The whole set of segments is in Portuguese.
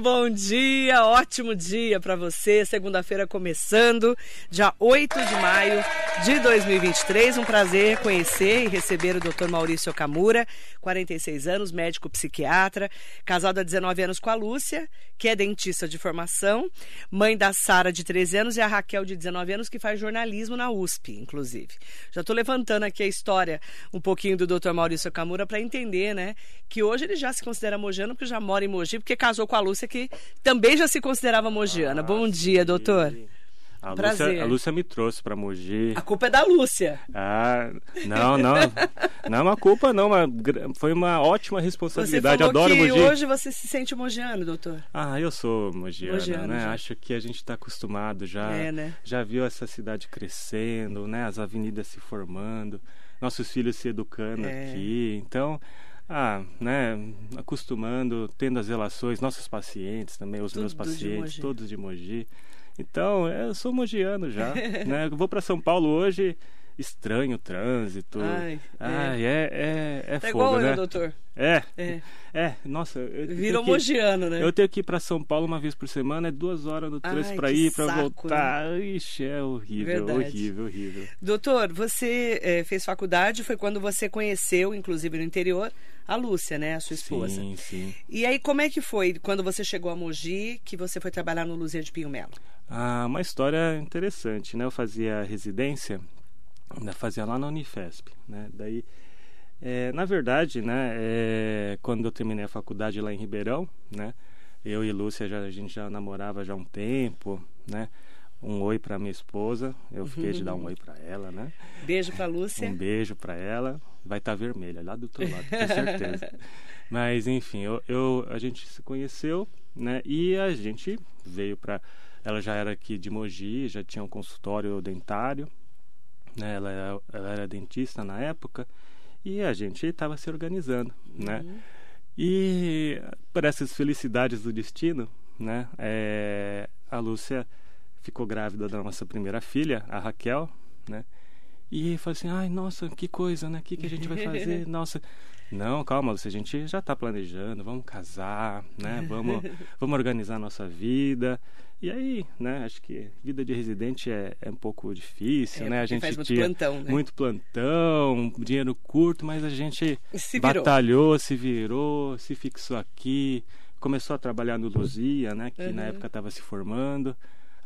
Bom dia, ótimo dia para você. Segunda-feira começando, dia 8 de maio de 2023. Um prazer conhecer e receber o Dr. Maurício Okamura, 46 anos, médico psiquiatra, casado há 19 anos com a Lúcia, que é dentista de formação, mãe da Sara de 13 anos e a Raquel de 19 anos, que faz jornalismo na USP, inclusive. Já estou levantando aqui a história um pouquinho do Dr. Maurício Okamura para entender, né, que hoje ele já se considera mojano porque já mora em Mogi, porque casou com a Lúcia, que também já se considerava mogiana. Ah, Bom dia, sim. doutor. A Lúcia, a Lúcia, me trouxe para Mogi. A culpa é da Lúcia. Ah, não, não. não é uma culpa, não. Uma, foi uma ótima responsabilidade. Você falou Adoro que Mogi. hoje você se sente mogiano, doutor. Ah, eu sou mogiano, mogiano né? Já. Acho que a gente está acostumado já. É, né? Já viu essa cidade crescendo, né? As avenidas se formando, nossos filhos se educando é. aqui. Então, ah, né, acostumando, tendo as relações, nossos pacientes também, os Tudo meus pacientes, de todos de Mogi. Então, eu sou mogiano já, né? Eu vou para São Paulo hoje, estranho o trânsito. Ai, Ai é, é, é, é tá fogo, igual né? eu, doutor. É, é, é nossa. Virou que, mogiano, né? Eu tenho que ir para São Paulo uma vez por semana, é duas horas no trânsito para ir, para voltar. Né? Ixi, é horrível, Verdade. horrível, horrível. Doutor, você é, fez faculdade, foi quando você conheceu, inclusive no interior, a Lúcia, né, a sua esposa. Sim, sim. E aí, como é que foi quando você chegou a Mogi, que você foi trabalhar no Luzia de Pinho Melo? Ah, uma história interessante, né? Eu fazia residência, ainda fazia lá na Unifesp, né? Daí, é, na verdade, né, é, quando eu terminei a faculdade lá em Ribeirão, né? Eu e Lúcia, já, a gente já namorava já há um tempo, né? um oi para minha esposa. Eu fiquei de dar um oi para ela, né? Beijo para Lúcia. Um beijo para ela. Vai estar tá vermelha lá do outro lado, com certeza. Mas enfim, eu, eu, a gente se conheceu, né? E a gente veio para ela já era aqui de Mogi, já tinha um consultório dentário, né? Ela, era, ela era dentista na época e a gente estava se organizando, né? Uhum. E por essas felicidades do destino, né? É, a Lúcia ficou grávida da nossa primeira filha, a Raquel, né? E falou assim, ai, nossa, que coisa, né? O que, que a gente vai fazer? Nossa, não, calma, a gente já está planejando, vamos casar, né? Vamos, vamos organizar a nossa vida. E aí, né? Acho que vida de residente é, é um pouco difícil, é, né? A gente faz muito tinha plantão, né? muito plantão, dinheiro curto, mas a gente se batalhou, se virou, se fixou aqui, começou a trabalhar no Luzia, né? Que uhum. na época estava se formando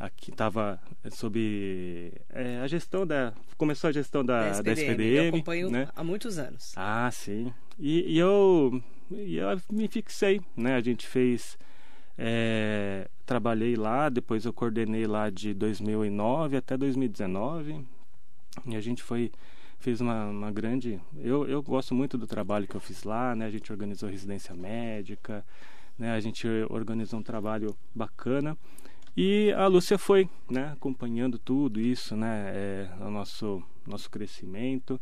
aqui estava sob é, a gestão da começou a gestão da, da SPDM, da SPDM eu acompanho né? há muitos anos ah sim e, e eu, e eu me fixei né a gente fez é, trabalhei lá depois eu coordenei lá de 2009 até 2019 e a gente foi fez uma, uma grande eu, eu gosto muito do trabalho que eu fiz lá né a gente organizou residência médica né a gente organizou um trabalho bacana e a Lúcia foi, né, acompanhando tudo isso, né, é, o nosso nosso crescimento.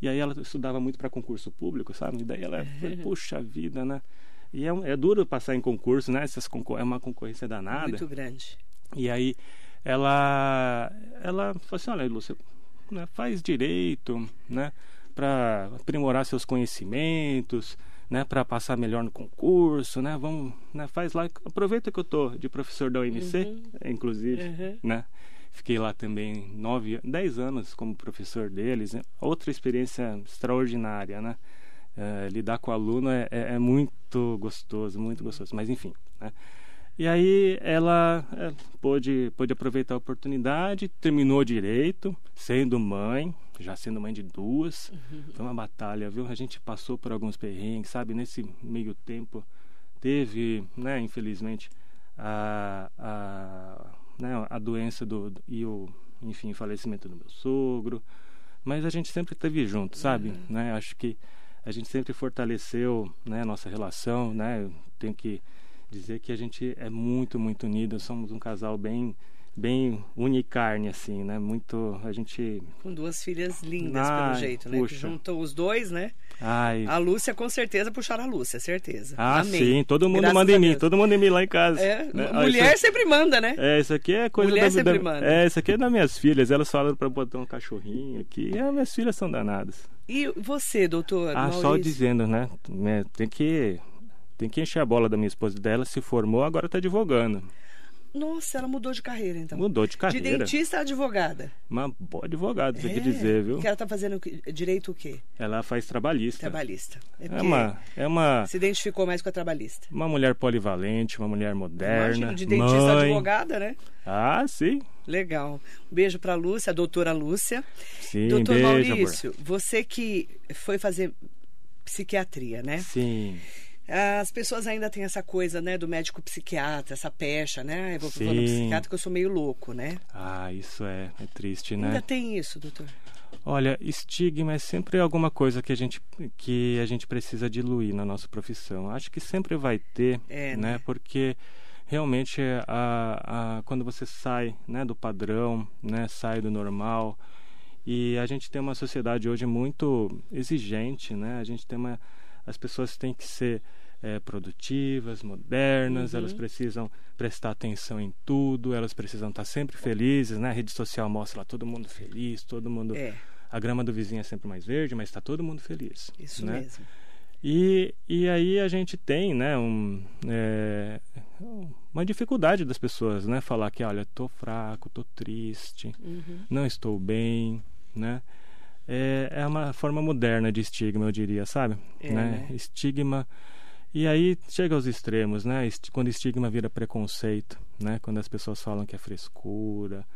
E aí ela estudava muito para concurso público, sabe? E daí ela foi, puxa vida, né? E é, é duro passar em concurso, né? Essas é uma concorrência danada. Muito grande. E aí ela ela falou assim, olha, Lúcia, né, faz direito, né? Para aprimorar seus conhecimentos, né, para passar melhor no concurso, né? Vamos, né, faz lá, aproveita que eu tô de professor da UMC, uhum. inclusive, uhum. né? Fiquei lá também nove, dez anos como professor deles, né? outra experiência extraordinária, né? É, lidar com aluno é, é, é, muito gostoso, muito gostoso. Mas enfim, né? E aí ela é, pôde, pôde aproveitar a oportunidade, terminou direito, sendo mãe, já sendo mãe de duas. Uhum. Foi uma batalha, viu? A gente passou por alguns perrengues, sabe? Nesse meio tempo teve, né, infelizmente, a, a, né, a doença do, do, e o, enfim, falecimento do meu sogro. Mas a gente sempre esteve junto, sabe? Uhum. Né? Acho que a gente sempre fortaleceu né, nossa relação, né? Eu tenho que dizer que a gente é muito, muito unido. Somos um casal bem bem unicarne assim, né? Muito a gente com duas filhas lindas Ai, pelo jeito, né? Que juntou os dois, né? Ai. A Lúcia com certeza puxaram a Lúcia, certeza. Ah, sim, todo mundo Graças manda em mim, todo mundo em mim lá em casa. É, né? Mulher isso, sempre manda, né? É, isso aqui é coisa Mulher da, sempre da, manda. É, isso aqui é das minhas filhas, elas falaram para botar um cachorrinho aqui. E as minhas filhas são danadas. E você, doutor? Ah, Maurício? só dizendo, né? Tem que tem que encher a bola da minha esposa dela, se formou, agora está advogando. Nossa, ela mudou de carreira, então. Mudou de carreira. De dentista a advogada. Uma boa advogada, você é. quer dizer, viu? Que ela está fazendo direito o quê? Ela faz trabalhista. Trabalhista. É, é, uma, é uma... Se identificou mais com a trabalhista. Uma mulher polivalente, uma mulher moderna. Imagina, de dentista mãe. a advogada, né? Ah, sim. Legal. Um beijo para a Lúcia, a doutora Lúcia. Sim, Doutor beijo, Maurício, amor. você que foi fazer psiquiatria, né? Sim. As pessoas ainda têm essa coisa, né, do médico psiquiatra, essa pecha, né? Eu vou Sim. vou no psiquiatra que eu sou meio louco, né? Ah, isso é, é triste, né? Ainda tem isso, doutor? Olha, estigma é sempre alguma coisa que a gente, que a gente precisa diluir na nossa profissão. Acho que sempre vai ter, É, né? né? Porque realmente a, a, quando você sai né, do padrão, né, sai do normal, e a gente tem uma sociedade hoje muito exigente, né? A gente tem uma, as pessoas têm que ser é, produtivas, modernas, Uhum. elas precisam prestar atenção em tudo, elas precisam estar sempre felizes, né? A rede social mostra lá todo mundo feliz, todo mundo É, a grama do vizinho é sempre mais verde, mas está todo mundo feliz. isso né? mesmo. E, e aí a gente tem, né, um, é, uma dificuldade das pessoas, né, falar que, olha, tô fraco, tô triste, Uhum. não estou bem, né? É, é uma forma moderna de estigma, eu diria, sabe? É, né? Estigma. E aí chega aos extremos, né? Quando estigma vira preconceito, né? Quando as pessoas falam que é frescura,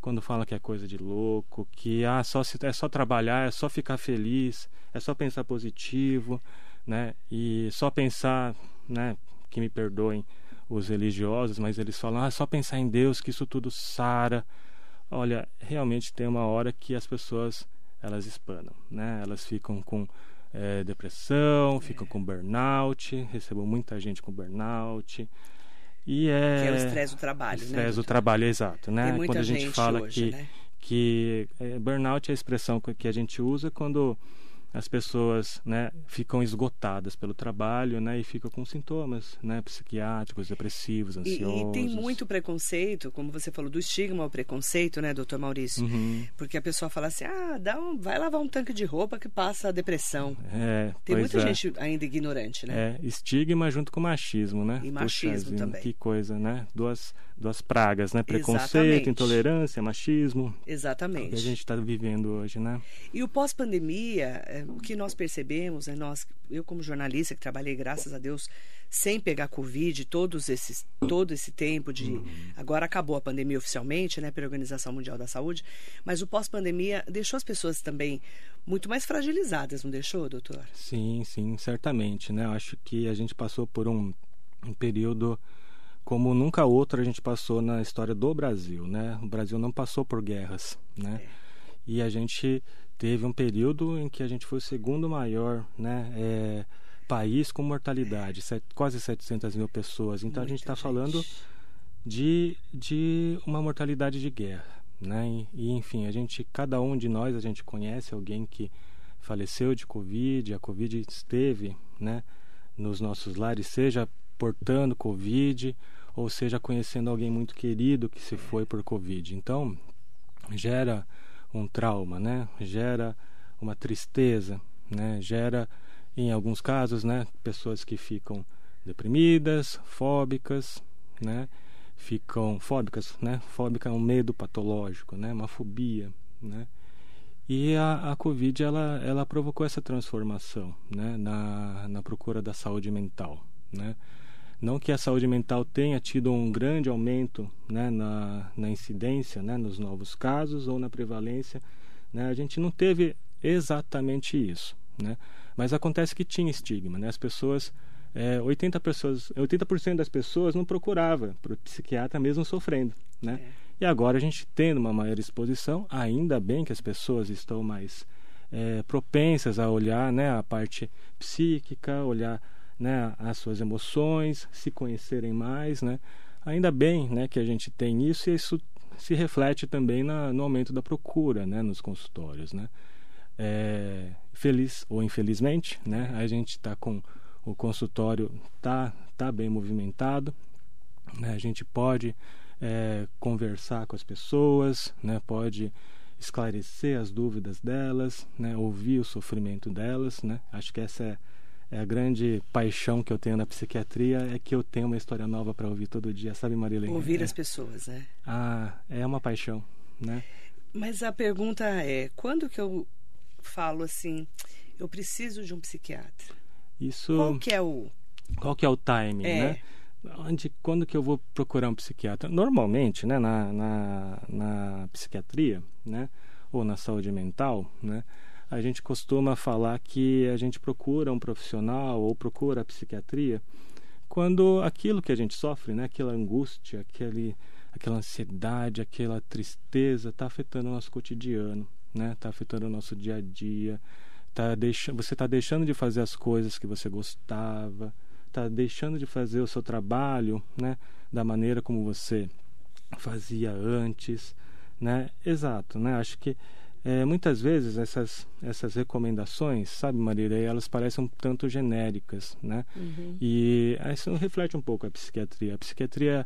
quando falam que é coisa de louco, que ah, só se, é só trabalhar, é só ficar feliz, é só pensar positivo, né? E só pensar, né? Que me perdoem os religiosos, mas eles falam, ah, só pensar em Deus que isso tudo sara. Olha, realmente tem uma hora que as pessoas elas espanam, né? Elas ficam com eh, depressão, ficam com burnout, recebo muita gente com burnout. E é Que é o estresse do trabalho, né? estresse do trabalho, exato, né? Quando a gente, gente fala hoje, que né? que eh, burnout é a expressão que a gente usa quando as pessoas né, ficam esgotadas pelo trabalho né, e ficam com sintomas né, psiquiátricos, depressivos, E, ansiosos. e tem muito preconceito, como você falou, do estigma ao preconceito, né, doutor Maurício? Uhum. Porque a pessoa fala assim, ah, dá um, vai lavar um tanque de roupa que passa a depressão. É, Tem muita é. gente ainda ignorante, né? É, estigma junto com machismo, né? E Puxa machismo vida, também. Que coisa, né? Duas, duas pragas, né? Preconceito, Exatamente. intolerância, machismo. Que a Exatamente. gente está vivendo hoje, né? E o pós-pandemia, é, o que nós percebemos, né, nós, eu como jornalista que trabalhei, graças a Deus, sem pegar Covid, todos esses, todo esse tempo de... Uhum. Agora acabou a pandemia oficialmente, né, pela Organização Mundial da Saúde, mas o pós-pandemia deixou as pessoas também muito mais fragilizadas, não deixou, doutor? Sim, sim, certamente, né? Eu acho que a gente passou por um, um período como nunca outro a gente passou na história do Brasil, né? O Brasil não passou por guerras, né? E a gente teve um período em que a gente foi o segundo maior, né? é, país com mortalidade, set- quase 700 mil pessoas. Então a gente Muita está falando de, de uma mortalidade de guerra, né? E, e, enfim, a gente, cada um de nós, a gente conhece alguém que faleceu de Covid, a Covid esteve, né? Nos nossos lares, seja portando Covid ou seja conhecendo alguém muito querido que se foi por Covid. Então gera um trauma, né? Gera uma tristeza, né? Gera, em alguns casos, né? Pessoas que ficam deprimidas, fóbicas, né? Ficam fóbicas, né? Fóbica é um medo patológico, né? Uma fobia, né? E a, a Covid ela, ela provocou essa transformação, né? Na, na procura da saúde mental, né? Não que a saúde mental tenha tido um grande aumento né, na, na incidência, né, nos novos casos ou na prevalência, né, a gente não teve exatamente isso. Né? Mas acontece que tinha estigma. Né? As pessoas, é, 80%, pessoas, 80 das pessoas não procurava para o psiquiatra mesmo sofrendo. Né? É. E agora a gente tendo uma maior exposição, ainda bem que as pessoas estão mais é, propensas a olhar né, a parte psíquica, olhar né, as suas emoções, se conhecerem mais, né? Ainda bem, né, que a gente tem isso e isso se reflete também na, no aumento da procura, né, nos consultórios, né? É, feliz ou infelizmente, né, a gente está com o consultório tá tá bem movimentado, né? A gente pode é, conversar com as pessoas, né? Pode esclarecer as dúvidas delas, né? Ouvir o sofrimento delas, né? Acho que essa é é a grande paixão que eu tenho na psiquiatria é que eu tenho uma história nova para ouvir todo dia, sabe, Marilene? Ouvir é, as pessoas, né? Ah, é uma paixão, né? Mas a pergunta é, quando que eu falo assim, eu preciso de um psiquiatra? Isso. Qual que é o Qual que é o timing, É. né? Onde, quando que eu vou procurar um psiquiatra? Normalmente, né, na, na, na psiquiatria, né, ou na saúde mental, né, a gente costuma falar que a gente procura um profissional ou procura a psiquiatria quando aquilo que a gente sofre, né, aquela angústia, aquele, aquela ansiedade, aquela tristeza está afetando o nosso cotidiano, né, está afetando o nosso dia a dia, tá deixa, você está deixando de fazer as coisas que você gostava, está deixando de fazer o seu trabalho, né, da maneira como você fazia antes, né? Exato, né? Acho que é, muitas vezes essas essas recomendações, sabe, Marília, elas parecem um tanto genéricas, né? Uhum. E isso reflete um pouco a psiquiatria. A psiquiatria,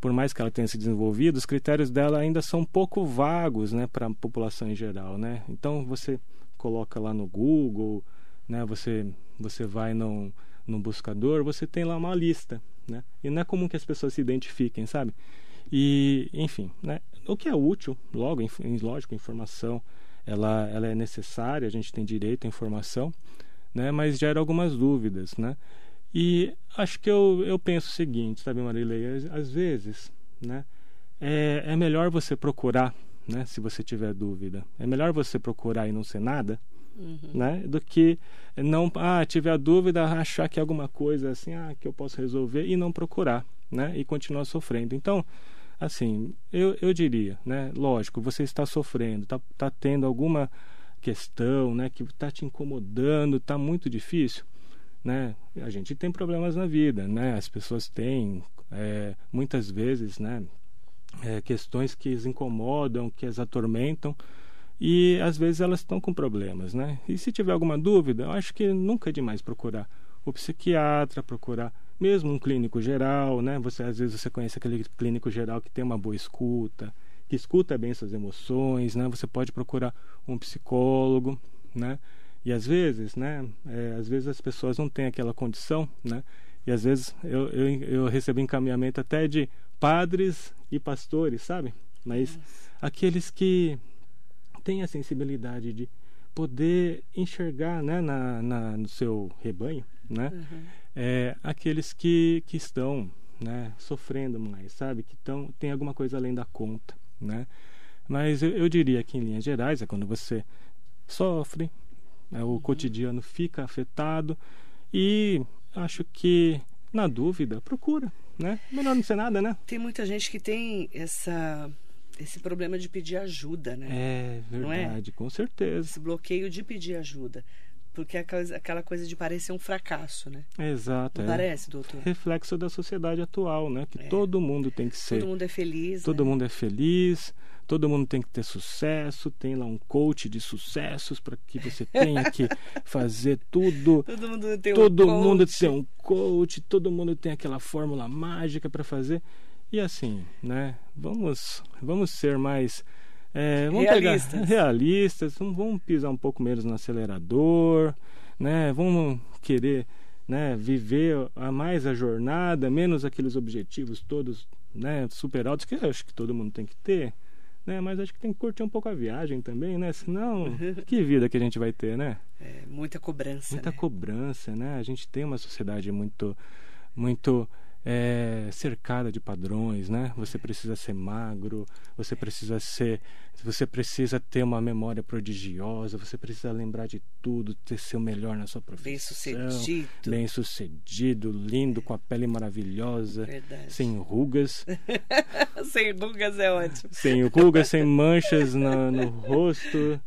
por mais que ela tenha se desenvolvido, os critérios dela ainda são um pouco vagos, né, para a população em geral, né? Então você coloca lá no Google, né? Você você vai no, no buscador, você tem lá uma lista, né? E não é comum que as pessoas se identifiquem, sabe? E, enfim, né? O que é útil, logo, lógico, informação, ela, ela é necessária, a gente tem direito à informação, né? Mas gera algumas dúvidas, né? E acho que eu, eu penso o seguinte, sabe, Marilei? Às, às vezes, né? É, é melhor você procurar, né? Se você tiver dúvida. É melhor você procurar e não ser nada, Uhum. né? Do que não, ah, tiver a dúvida, achar que é alguma coisa assim, ah, que eu posso resolver e não procurar, né? E continuar sofrendo. Então, assim, eu, eu diria, né? Lógico, você está sofrendo, está tá tendo alguma questão, né? Que está te incomodando, está muito difícil, né? A gente tem problemas na vida, né? As pessoas têm, é, muitas vezes, né? É, questões que as incomodam, que as atormentam e às vezes elas estão com problemas, né? E se tiver alguma dúvida, eu acho que nunca é demais procurar o psiquiatra, procurar mesmo um clínico geral, né? Você às vezes você conhece aquele clínico geral que tem uma boa escuta, que escuta bem suas emoções, né? Você pode procurar um psicólogo, né? E às vezes, né? É, às vezes as pessoas não têm aquela condição, né? E às vezes eu, eu, eu recebo encaminhamento até de padres e pastores, sabe? Mas aqueles que têm a sensibilidade de poder enxergar né, na, na, no seu rebanho né, Uhum. É, aqueles que, que estão né, sofrendo mais, sabe? Que tão, tem alguma coisa além da conta, né? Mas eu, eu diria que em linhas gerais é quando você sofre, né, o cotidiano fica afetado e acho que na dúvida procura, né? Melhor não ser nada, né? Tem muita gente que tem essa, esse problema de pedir ajuda, né? É Não é? verdade, com certeza. Esse bloqueio de pedir ajuda. Porque é aquela, coisa de parecer um fracasso, né? Exato. É. parece, doutor? Reflexo da sociedade atual, né? Que É. todo mundo tem que ser. Todo mundo é feliz. Todo né? mundo é feliz, todo mundo tem que ter sucesso, tem lá um coach de sucessos para que você tenha que fazer tudo. Todo mundo tem um todo coach. mundo tem um coach, todo mundo tem aquela fórmula mágica para fazer. E assim, né? Vamos, vamos ser mais é, vamos Realistas. pegar realistas, vamos, pisar um pouco menos no acelerador, né? Vamos querer, né, viver a mais a jornada, menos aqueles objetivos todos, né, super altos que eu acho que todo mundo tem que ter, né? Mas acho que tem que curtir um pouco a viagem também, né? Senão, que vida que a gente vai ter, né? É, muita cobrança. muita né? cobrança, né? A gente tem uma sociedade muito, muito é, cercada de padrões, né? Você precisa ser magro, você precisa ser, você precisa ter uma memória prodigiosa, você precisa lembrar de tudo, ter ser o melhor na sua profissão, Bem sucedido. bem sucedido, lindo, com a pele maravilhosa, Verdade. sem rugas, Sem rugas é ótimo. sem rugas, sem manchas na- no rosto.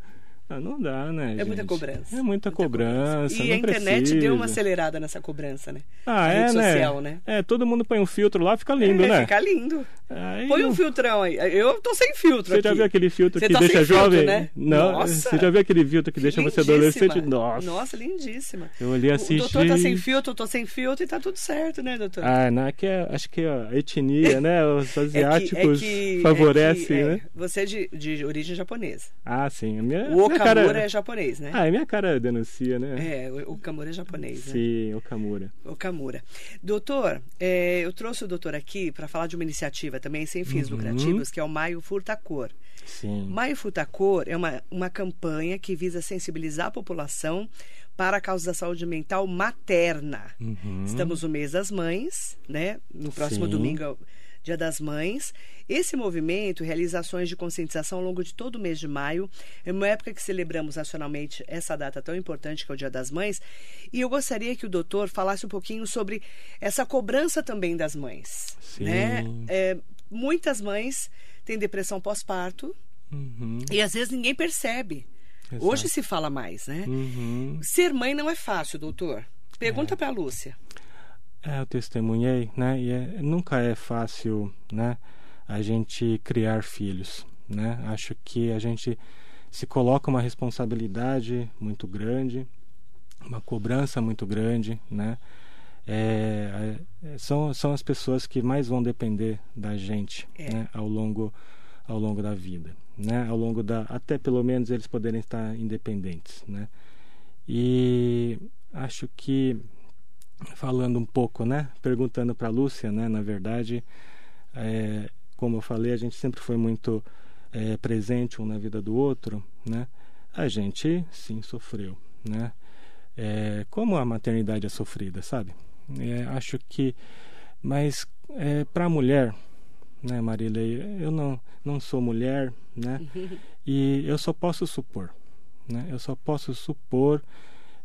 Ah, não dá, né? É muita gente? cobrança. É muita, cobrança. E não a internet precisa. deu uma acelerada nessa cobrança, né? Ah, a é, rede né? social, né? É, todo mundo põe um filtro lá, fica lindo, é, né? Fica lindo. Aí, Põe um filtrão aí. Eu tô sem filtro Você aqui. já viu aquele filtro você que tá deixa jovem? Filtro, né? Não. Nossa. Você já viu aquele filtro que deixa lindíssima. você adolescente? Nossa. Nossa, lindíssima. Eu olhei assim, O doutor tá sem filtro, eu tô sem filtro e tá tudo certo, né, doutor? Ah, não, é que é, acho que a etnia, né? Os asiáticos é que, é favorecem, que, né? Você é de, de origem japonesa. Ah, sim. A minha, O minha Okamura cara... é japonês, né? Ah, a minha cara denuncia, né? É, o Okamura é japonês, né? Sim, Okamura. Okamura. Doutor, é, eu trouxe o doutor aqui para falar de uma iniciativa também sem fins Uhum. lucrativos, que é o Maio Furta Cor. Sim. Maio Furta Cor é uma, uma campanha que visa sensibilizar a população para a causa da saúde mental materna. Uhum. Estamos no mês das mães, né? No próximo Sim. domingo é o Dia das Mães. Esse movimento realiza ações de conscientização ao longo de todo o mês de maio. É uma época que celebramos nacionalmente essa data tão importante que é o Dia das Mães. E eu gostaria que o doutor falasse um pouquinho sobre essa cobrança também das mães. Sim. Né? É, muitas mães têm depressão pós-parto Uhum. e às vezes ninguém percebe. Exato. Hoje se fala mais, né? Uhum. Ser mãe não é fácil, doutor. Pergunta para a Lúcia. É, eu testemunhei, né? E é- nunca é fácil, né? A gente criar filhos, né? Acho que a gente se coloca uma responsabilidade muito grande, uma cobrança muito grande, né? É, é, são, são as pessoas que mais vão depender da gente, É. né? Ao longo ao longo da vida, né? Ao longo da até pelo menos eles poderem estar independentes, né? E acho que falando um pouco, né? Perguntando para Lúcia, né? Na verdade, é, como eu falei, a gente sempre foi muito é, presente um na vida do outro, né? A gente sim sofreu, né? É, como a maternidade é sofrida, sabe? É, acho que, mas é, para a mulher, né, Marilei? Eu não não sou mulher, né? E eu só posso supor, né? Eu só posso supor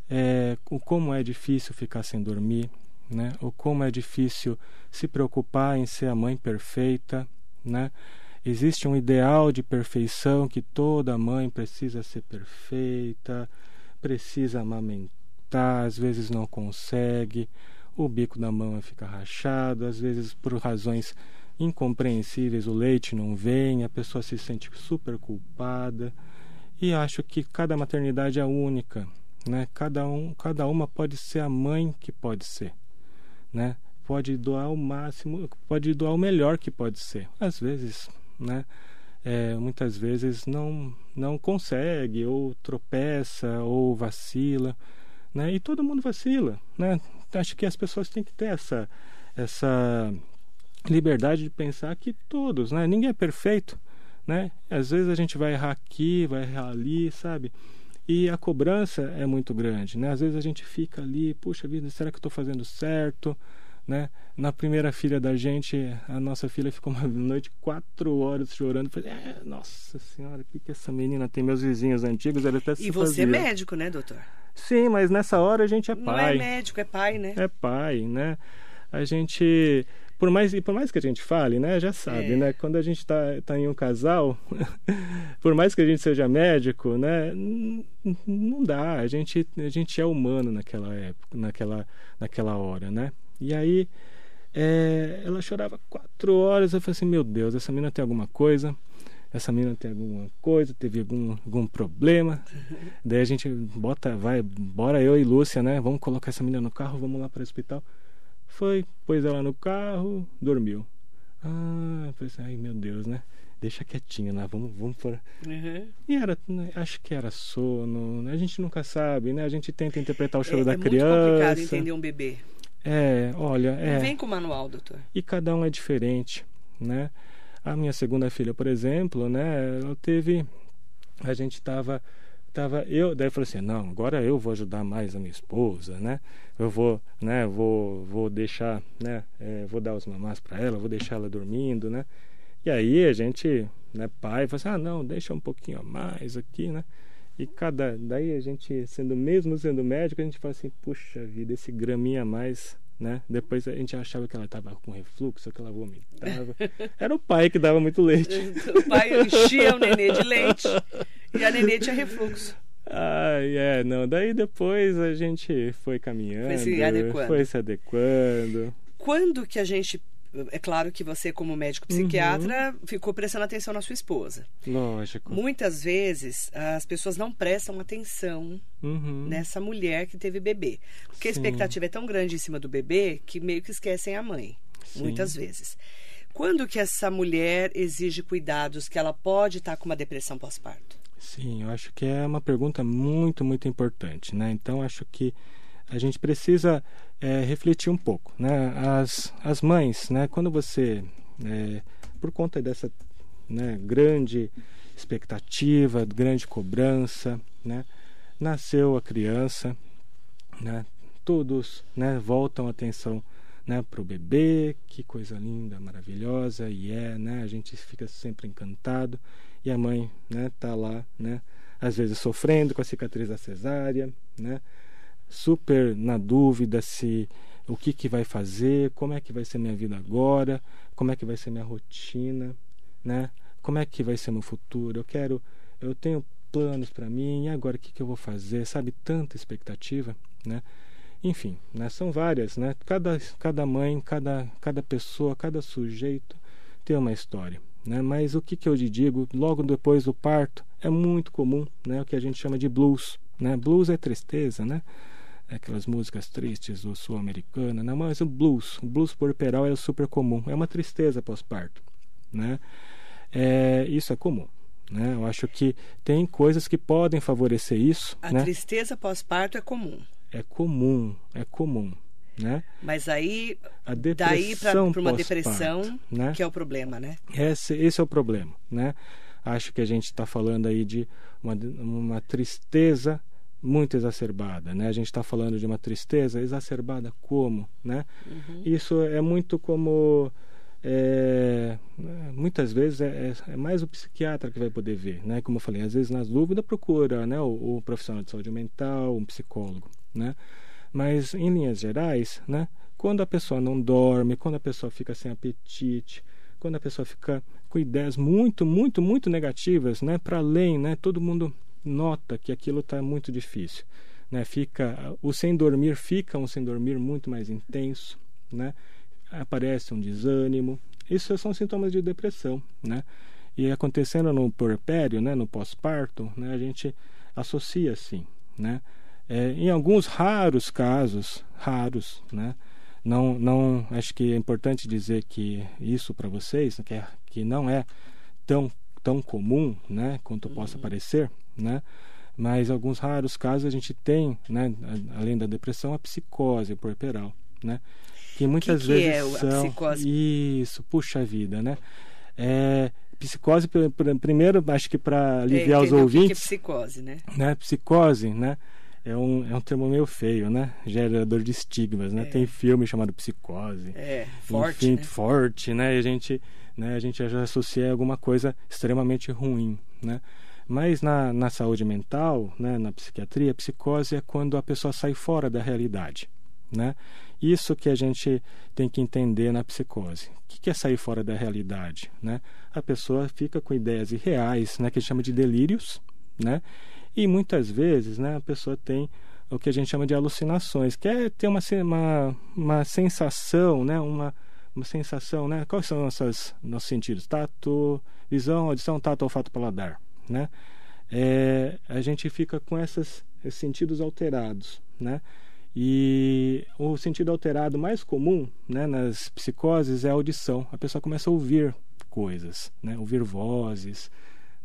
é, o como é difícil ficar sem dormir, né? O como é difícil se preocupar em ser a mãe perfeita, né? Existe um ideal de perfeição que toda mãe precisa ser perfeita, precisa amamentar, às vezes não consegue, o bico da mão fica rachado, às vezes por razões incompreensíveis o leite não vem, a pessoa se sente super culpada. E acho que cada maternidade é única, né? Cada um, cada uma pode ser a mãe que pode ser, né? Pode doar o máximo, pode doar o melhor que pode ser. Às vezes, né? É, muitas vezes não não consegue ou tropeça ou vacila, né? E todo mundo vacila, né? Acho que as pessoas têm que ter essa essa liberdade de pensar que todos, né? Ninguém é perfeito, né? Às vezes a gente vai errar aqui, vai errar ali, sabe? E a cobrança é muito grande, né? Às vezes a gente fica ali, puxa vida, será que eu estou fazendo certo? Né? Na primeira filha da gente, a nossa filha ficou uma noite quatro horas chorando. Falei, é, nossa senhora, o que, que essa menina tem? Meus vizinhos antigos, ela até se E você é fazia. médico, né, doutor? Sim, mas nessa hora a gente é Não pai. é médico, é pai, né? É pai, né? A gente, por mais e por mais que a gente fale, né, já sabe, É. né? Quando a gente tá, tá em um casal, por mais que a gente seja médico, né, não dá. A gente a gente é humano naquela época, naquela naquela hora, né? E aí é, ela chorava quatro horas. Eu falei assim, meu Deus, essa menina tem alguma coisa. Essa menina tem alguma coisa, teve algum, algum problema. Daí a gente bota, vai, bora eu e Lúcia, né? Vamos colocar essa menina no carro, vamos lá para o hospital. Foi, pôs ela no carro, dormiu. Ah, eu falei assim, ai meu Deus, né? Deixa quietinha lá, vamos, vamos por. Uhum. E era, né, acho que era sono, né? a gente nunca sabe, né? A gente tenta interpretar o choro é, da é muito complicado criança. entender um bebê. É, olha, é. Vem com o manual, doutor. E cada um é diferente, né? A minha segunda filha, por exemplo, né? Ela teve, a gente tava, tava eu, daí eu falei assim, não, agora eu vou ajudar mais a minha esposa, né? Eu vou, né? Vou, vou deixar, né? é, vou dar os mamás para ela, vou deixar ela dormindo, né? E aí a gente, né? Pai, fala assim, ah, não, deixa um pouquinho a mais aqui, né? E cada, daí a gente, sendo mesmo sendo médico, a gente fala assim, puxa vida, esse graminha a mais, né? Depois a gente achava que ela estava com refluxo, que ela vomitava. Era o pai que dava muito leite. O pai enchia o nenê de leite e a nenê tinha refluxo. Ai, é, não. Daí depois a gente foi caminhando, Foi se adequando. foi se adequando. Quando que a gente é claro que você, como médico psiquiatra, uhum. ficou prestando atenção na sua esposa. Lógico. Muitas vezes as pessoas não prestam atenção uhum. nessa mulher que teve bebê. Porque Sim. a expectativa é tão grande em cima do bebê que meio que esquecem a mãe. Sim. Muitas vezes. Quando que essa mulher exige cuidados que ela pode estar com uma depressão pós-parto? Sim, eu acho que é uma pergunta muito, muito importante, né? Então, acho que a gente precisa é, refletir um pouco, né? As, as mães, né? Quando você, é, por conta dessa né, grande expectativa, grande cobrança, né? Nasceu a criança, né? Todos, né? Voltam a atenção né, para o bebê, que coisa linda, maravilhosa, e é, né, a gente fica sempre encantado, e a mãe, né, tá lá, né, às vezes sofrendo com a cicatriz da cesárea, né, super na dúvida se o que, que vai fazer, como é que vai ser minha vida agora, como é que vai ser minha rotina, né? Como é que vai ser meu futuro? Eu quero, eu tenho planos para mim, e agora o que, que eu vou fazer? Sabe, tanta expectativa, né? Enfim, né? são várias, né? Cada, cada mãe, cada, cada pessoa, cada sujeito tem uma história, né? Mas o que, que eu lhe digo, logo depois do parto, é muito comum, né? O que a gente chama de blues, né? Blues é tristeza, né? Aquelas músicas tristes do sul-americana, né? mas o blues, o blues puerperal é super comum, é uma tristeza pós-parto, né? É, isso é comum. Né? Eu acho que tem coisas que podem favorecer isso. A né? tristeza pós-parto é comum. É comum, é comum. Né? Mas aí, daí para uma depressão, né? que é o problema, né? Esse, esse é o problema, né? Acho que a gente está falando aí de uma, uma tristeza muito exacerbada, né? A gente está falando de uma tristeza exacerbada como, né? Uhum. Isso é muito como é, muitas vezes é, é, é, mais o psiquiatra que vai poder ver, né? Como eu falei, às vezes nas dúvidas procura, né? O, o, profissional de saúde mental, um psicólogo, né? Mas em linhas gerais, né? Quando a pessoa não dorme, quando a pessoa fica sem apetite, quando a pessoa fica com ideias muito, muito, muito negativas, né? Para além, né? Todo mundo nota que aquilo está muito difícil. Né? Fica, o sem dormir fica um sem dormir muito mais intenso, né? aparece um desânimo. Isso são sintomas de depressão. Né? E acontecendo no puerpério, né? no pós-parto, né? a gente associa assim. Né? É, em alguns raros casos, raros, né? não, não acho que é importante dizer que isso para vocês, que, é, que não é tão, tão comum né? quanto possa uhum. parecer, né? Mas alguns raros casos a gente tem, né, além da depressão, a psicose puerperal, né? Que muitas que que vezes é são psicose? isso, puxa vida, né? É, psicose primeiro, acho que para aliviar é, os ouvintes. Que é psicose, né? né? Psicose, né? É um, é um termo meio feio, né? Gerador de estigmas, né? É. Tem filme chamado Psicose. É, forte, Enfim, né? forte, né? E a gente, né, a gente já associa alguma coisa extremamente ruim, né? Mas na, na saúde mental, né, na psiquiatria, psicose é quando a pessoa sai fora da realidade. Né? Isso que a gente tem que entender na psicose. O que é sair fora da realidade? Né? A pessoa fica com ideias irreais, né, que a gente chama de delírios, né? e muitas vezes né, a pessoa tem o que a gente chama de alucinações, que é ter uma, uma, uma sensação, né, uma, uma sensação, né? Quais são nossos, nossos sentidos? Tato, visão, audição, tato, olfato, paladar né? É, a gente fica com esses, sentidos alterados, né? E o sentido alterado mais comum né, nas psicoses é a audição. A pessoa começa a ouvir coisas, né? ouvir vozes,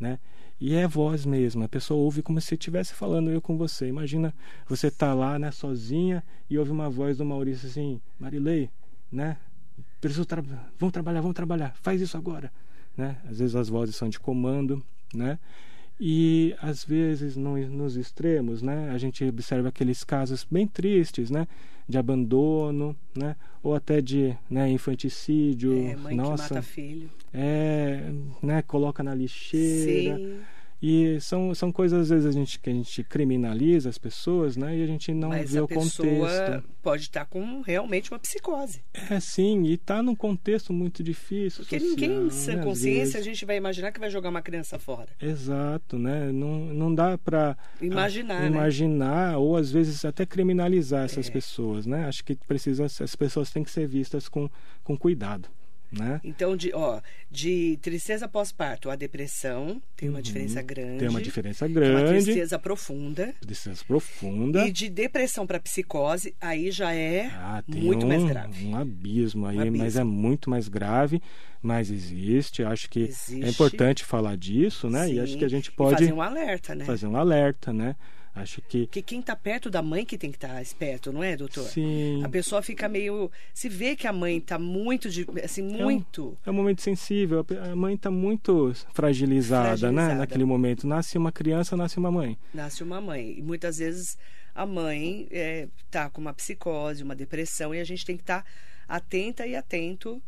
né? E é voz mesmo, a pessoa ouve como se estivesse falando eu com você. Imagina você tá lá, né, sozinha e ouve uma voz do Maurício assim, Marilei, né? Preciso tra vamos trabalhar, vamos trabalhar, faz isso agora, né? Às vezes as vozes são de comando, né? E às vezes no, nos extremos, né, a gente observa aqueles casos bem tristes, né, de abandono, né, ou até de né, infanticídio. É, mãe Nossa, que mata filho. É, né, coloca na lixeira. Sim. E são, são coisas, às vezes, a gente, que a gente criminaliza as pessoas, né? E a gente não Mas vê o contexto. pode estar com realmente uma psicose. É, sim, e está num contexto muito difícil. Porque social, ninguém, sem né, consciência, a gente vai imaginar que vai jogar uma criança fora. Exato, né? Não, não dá para imaginar, né? imaginar ou às vezes até criminalizar essas é. pessoas, né? Acho que precisa, as pessoas têm que ser vistas com, com cuidado. Né? Então, de, ó, de tristeza pós-parto a depressão tem uma Uhum. diferença grande. Tem uma diferença Uma grande. tristeza profunda. Tristeza profunda. E de depressão para psicose, aí já é Ah, muito um, mais grave. um abismo aí, Um mas é abismo. muito mais grave, mas existe. Acho que Existe. é importante falar disso, né? E acho Sim. que a gente E pode fazer um alerta, né? fazer um alerta, né? Acho que Porque quem está perto da mãe que tem que estar esperto, não é, doutor? sim, A pessoa fica meio. Se vê que a mãe está muito. de- Assim, muito. é um momento sensível. A mãe está muito fragilizada, né? Fragilizada. Naquele momento. Nasce uma criança, nasce uma mãe. Nasce uma mãe. E muitas vezes a mãe está com uma psicose, uma depressão, e a gente tem que estar atenta e atento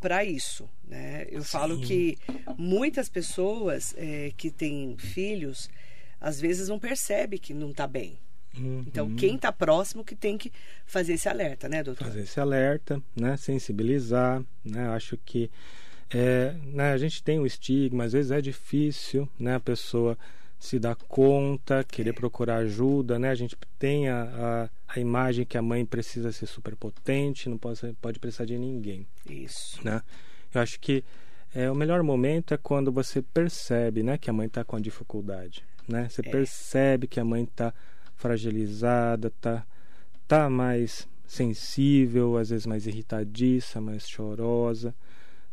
para isso. Né? Eu falo que muitas pessoas é, que têm filhos, às vezes não percebe que não está bem. Então, Uhum. quem está próximo que tem que fazer esse alerta, né, doutor? fazer esse alerta, né? Sensibilizar, né? Acho que é, né, a gente tem um estigma, às vezes é difícil, né? A pessoa se dar conta, querer procurar ajuda, né? A gente tem a, a, a imagem que a mãe precisa ser super potente, não pode, pode precisar de ninguém, Isso. né? Eu acho que é, o melhor momento é quando você percebe, né? Que a mãe está com a dificuldade, né? Você É. percebe que a mãe está fragilizada, tá, tá mais sensível, às vezes mais irritadiça, mais chorosa,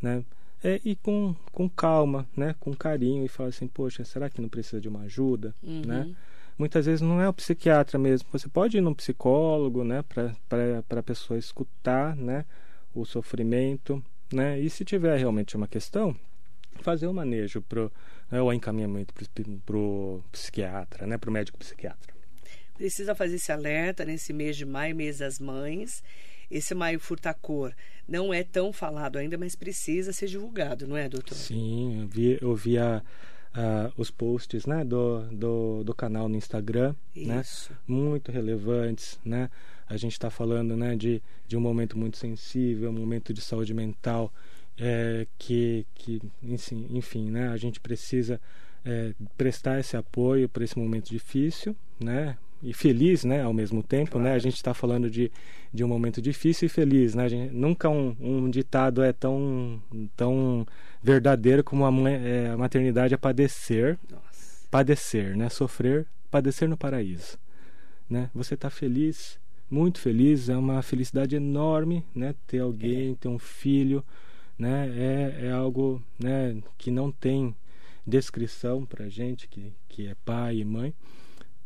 né? É, e com, com calma, né? Com carinho e fala assim, poxa, será que não precisa de uma ajuda, Uhum. né? Muitas vezes não é o psiquiatra mesmo, você pode ir num psicólogo, né? Para a pessoa escutar, né? O sofrimento, né? E se tiver realmente uma questão, fazer o manejo pro, né, o encaminhamento para o psiquiatra, né? Para o médico psiquiatra. Precisa fazer esse alerta nesse mês de maio, mês das mães. Esse maio furtacor não é tão falado ainda, mas precisa ser divulgado, não é, doutor? Sim, eu vi, eu vi a, a- os posts né, do, do, do canal no Instagram, né? Isso. muito relevantes, né? A gente está falando, né, de, de um momento muito sensível, um momento de saúde mental, é, que, que, enfim, né? A gente precisa é, prestar esse apoio para esse momento difícil, né? E feliz, né? Ao mesmo tempo, né? A gente está falando de, de um momento difícil e feliz, né? Gente, nunca um, um ditado é tão, tão verdadeiro como a, é, a maternidade é padecer, Nossa. padecer, né? Sofrer, padecer no paraíso, né? Você está feliz, muito feliz, é uma felicidade enorme, né? Ter alguém, ter um filho, né? É, é algo, né? Que não tem descrição para gente que que é pai e mãe,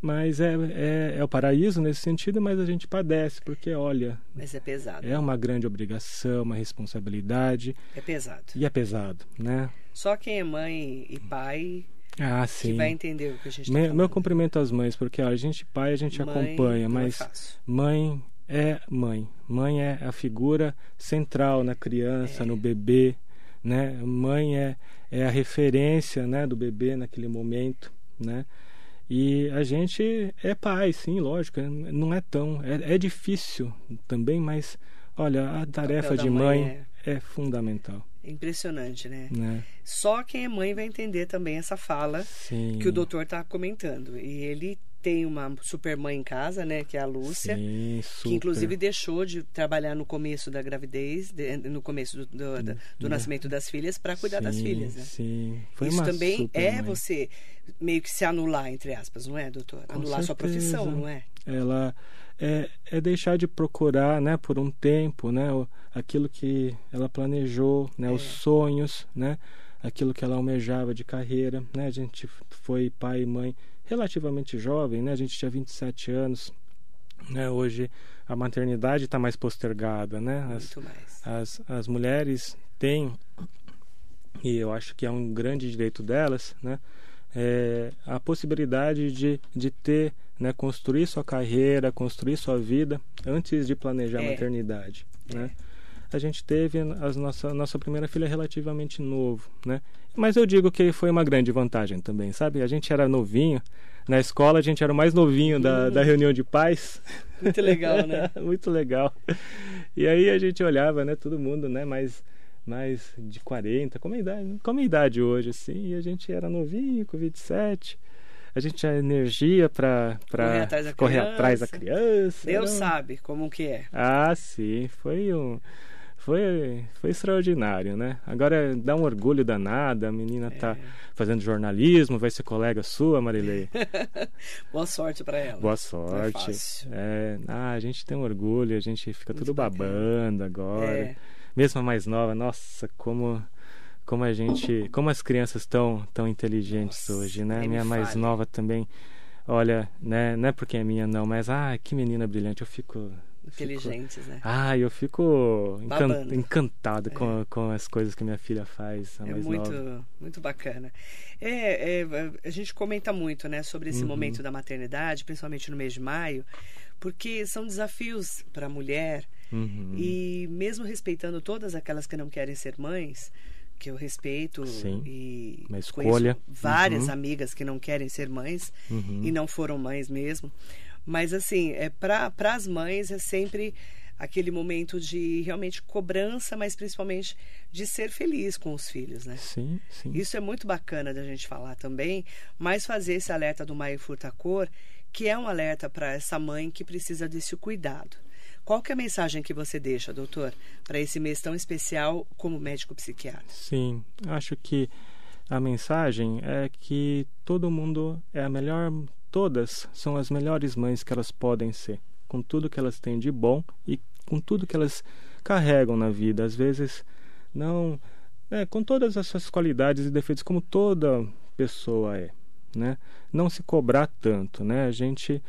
mas é, é, é o paraíso nesse sentido, mas a gente padece porque olha Mas é pesado. é uma grande obrigação, uma responsabilidade É pesado. e é pesado, né? Só quem é mãe e pai Ah, que sim. vai entender o que a gente está Me- meu cumprimento às mães, porque ó, a gente pai a gente Mãe acompanha, é mas fácil. mãe é mãe. Mãe é a figura central na criança, É. no bebê, né? Mãe é, é a referência, né, do bebê naquele momento, né? E a gente é pai, sim, lógico, não é tão, é, é difícil também, mas olha, a tarefa de mãe mãe é fundamental, É impressionante, né? né? Só quem é mãe vai entender também essa fala Sim. que o doutor está comentando. E ele tem uma super mãe em casa, né? Que é a Lúcia. Sim, Que inclusive deixou de trabalhar no começo da gravidez, de- no começo do, do, da- do nascimento das filhas, para cuidar das Sim, filhas, né? Sim. Foi Isso também é mãe. você meio que se anular, entre aspas, não é, doutor? Com anular sua certeza. profissão, não é? ela é, é deixar de procurar né por um tempo né aquilo que ela planejou né É. os sonhos né aquilo que ela almejava de carreira né a gente foi pai e mãe relativamente jovem né? A gente tinha 27 anos né? Hoje a maternidade está mais postergada né? As, Muito mais. as, as mulheres têm e eu acho que é um grande direito delas né? É, a possibilidade de, de ter né? Construir sua carreira construir sua vida antes de planejar É. a maternidade né a gente teve as nossa nossa primeira filha relativamente novo né mas eu digo que foi uma grande vantagem também sabe a gente era novinho na escola a gente era o mais novinho da, da reunião de pais Muito legal, né? muito legal. E aí a gente olhava, né, todo mundo, né, mais mais de 40, como a idade, como a idade hoje assim, e a gente era novinho, com 27. A gente tinha energia para Correr atrás da correr atrás da criança. Deus era um- sabe como que é. Ah, sim, foi um foi, foi extraordinário, né? Agora dá um orgulho danado, a menina está é. fazendo jornalismo, vai ser colega sua, Marilei. Boa sorte para ela. Boa sorte. É, ah, a gente tem um orgulho, a gente fica Muito tudo babando agora. É. Mesmo a mais nova, nossa, como como a gente, como as crianças estão tão inteligentes nossa, hoje, né? Minha mais nova também. Olha, né, não é porque é minha não, mas ah, que menina brilhante, eu fico inteligentes, fico, né? Ah, eu fico encan, encantado é. com, com as coisas que minha filha faz, é muito, nova. muito bacana. É, é, a gente comenta muito, né, sobre esse uhum. momento da maternidade, principalmente no mês de maio, porque são desafios para a mulher uhum. e mesmo respeitando todas aquelas que não querem ser mães, que eu respeito Sim, e uma escolha. várias uhum. amigas que não querem ser mães uhum. e não foram mães mesmo. Mas assim, é para as mães é sempre aquele momento de realmente cobrança, mas principalmente de ser feliz com os filhos, né? Sim, sim. Isso é muito bacana da gente falar também, mas fazer esse alerta do Maio Furta Cor, que é um alerta para essa mãe que precisa desse cuidado. Qual que é a mensagem que você deixa, doutor, para esse mês tão especial como médico psiquiatra? Sim, acho que a mensagem é que todo mundo é a melhor, todas são as melhores mães que elas podem ser, com tudo que elas têm de bom e com tudo que elas carregam na vida. Às vezes, não, é, com todas as suas qualidades e defeitos, como toda pessoa é, né? Não se cobrar tanto, né? A gente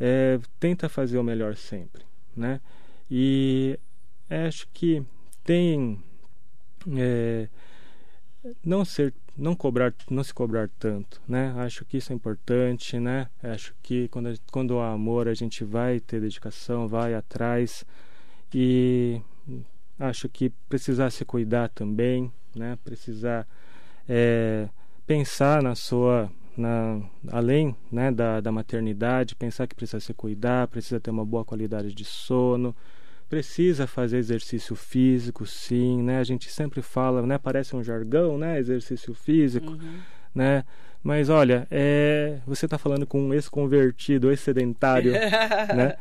é, tenta fazer o melhor sempre né? E acho que tem é, não ser não cobrar não se cobrar tanto né? Acho que isso é importante né? Acho que quando quando há amor a gente vai ter dedicação vai atrás e acho que precisar se cuidar também né? Precisar é, pensar na sua na, além né, da, da maternidade, pensar que precisa se cuidar, precisa ter uma boa qualidade de sono, precisa fazer exercício físico, sim, né? A gente sempre fala, né? Parece um jargão, né? Exercício físico, uhum. né? Mas olha, é, você está falando com um ex-convertido, ex-sedentário, né?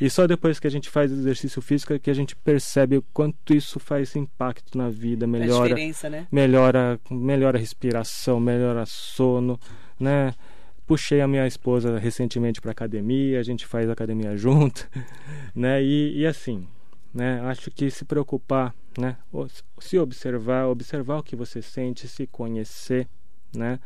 E só depois que a gente faz exercício físico é que a gente percebe o quanto isso faz impacto na vida, melhora, né? melhora, melhora a respiração, melhora sono, né? Puxei a minha esposa recentemente para academia, a gente faz academia junto, né? E, e assim, né? Acho que se preocupar, né? Se observar, observar o que você sente, se conhecer, né?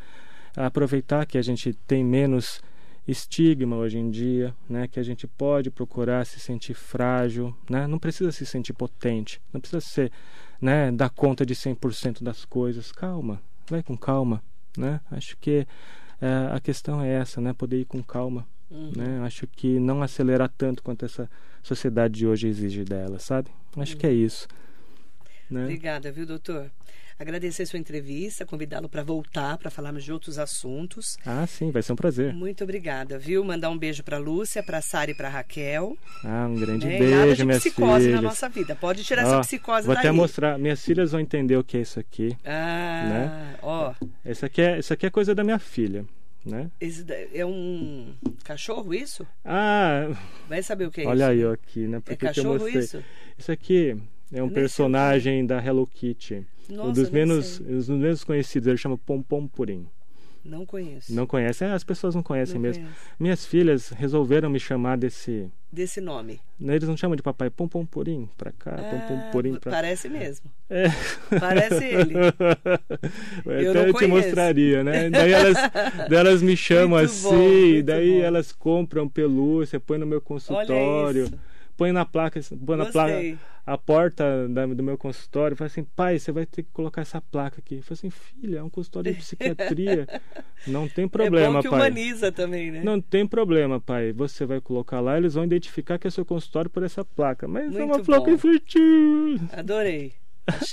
Aproveitar que a gente tem menos estigma hoje em dia, né? Que a gente pode procurar se sentir frágil, né? Não precisa se sentir potente, não precisa ser, né? Dar conta de 100% das coisas. Calma, vai com calma, né? Acho que é, a questão é essa, né? Poder ir com calma, uhum. né? Acho que não acelerar tanto quanto essa sociedade de hoje exige dela, sabe? Acho uhum. que é isso. Né? Obrigada, viu, doutor? Agradecer sua entrevista, convidá-lo para voltar para falarmos de outros assuntos. Ah, sim, vai ser um prazer. Muito obrigada, viu? Mandar um beijo para Lúcia, para Sara e para Raquel. Ah, um grande né? beijo, Nada de minhas psicose filhas. na nossa vida. Pode tirar ó, essa psicose vou daí. Vou até mostrar. Minhas filhas vão entender o que é isso aqui. Ah, né? ó. Isso aqui é, isso aqui é coisa da minha filha. Né? É um cachorro isso? Ah, vai saber o que é olha isso. Olha aí ó, aqui, né? Porque é cachorro isso? Isso aqui é um personagem da Hello Kitty. Nossa, um dos menos, os menos conhecidos, ele chama Pompom Purim. Não conheço. Não conhece? É, as pessoas não conhecem não mesmo. Conheço. Minhas filhas resolveram me chamar desse. Desse nome. Eles não chamam de papai Pompom Purim pra cá, ah, Pompom Purim pra Parece mesmo. É. Parece ele. Eu Até eu te mostraria, né? Daí elas, daí elas me chamam muito assim, bom, daí bom. elas compram pelúcia, põe no meu consultório põe na placa, põe na placa a porta da, do meu consultório, fala assim, pai, você vai ter que colocar essa placa aqui. Eu falei assim, filha, é um consultório de psiquiatria. Não tem problema, é bom que pai. humaniza também, né? Não tem problema, pai. Você vai colocar lá, eles vão identificar que é seu consultório por essa placa. Mas Muito é uma bom. placa infantil. Adorei.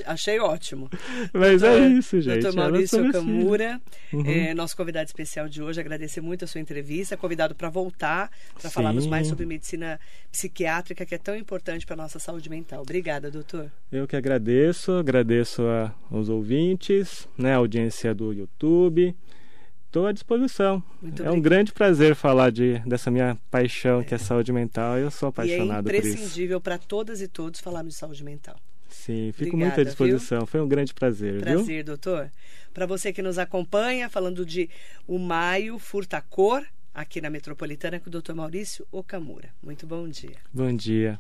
Achei ótimo. Mas doutor, é isso, gente. Doutor Maurício Camura, uhum. é, nosso convidado especial de hoje, agradecer muito a sua entrevista, convidado para voltar, para falarmos mais sobre medicina psiquiátrica, que é tão importante para a nossa saúde mental. Obrigada, doutor. Eu que agradeço, agradeço a, aos ouvintes, né, a audiência do YouTube. Estou à disposição. Muito é um grande prazer falar de, dessa minha paixão, é. que é saúde mental. Eu sou apaixonado e é por isso. imprescindível para todas e todos falarmos de saúde mental. Sim, fico Obrigada, muito à disposição. Viu? Foi um grande prazer. Prazer, viu? doutor. Para você que nos acompanha, falando de o Maio Furta Cor, aqui na Metropolitana, com o doutor Maurício Okamura. Muito bom dia. Bom dia.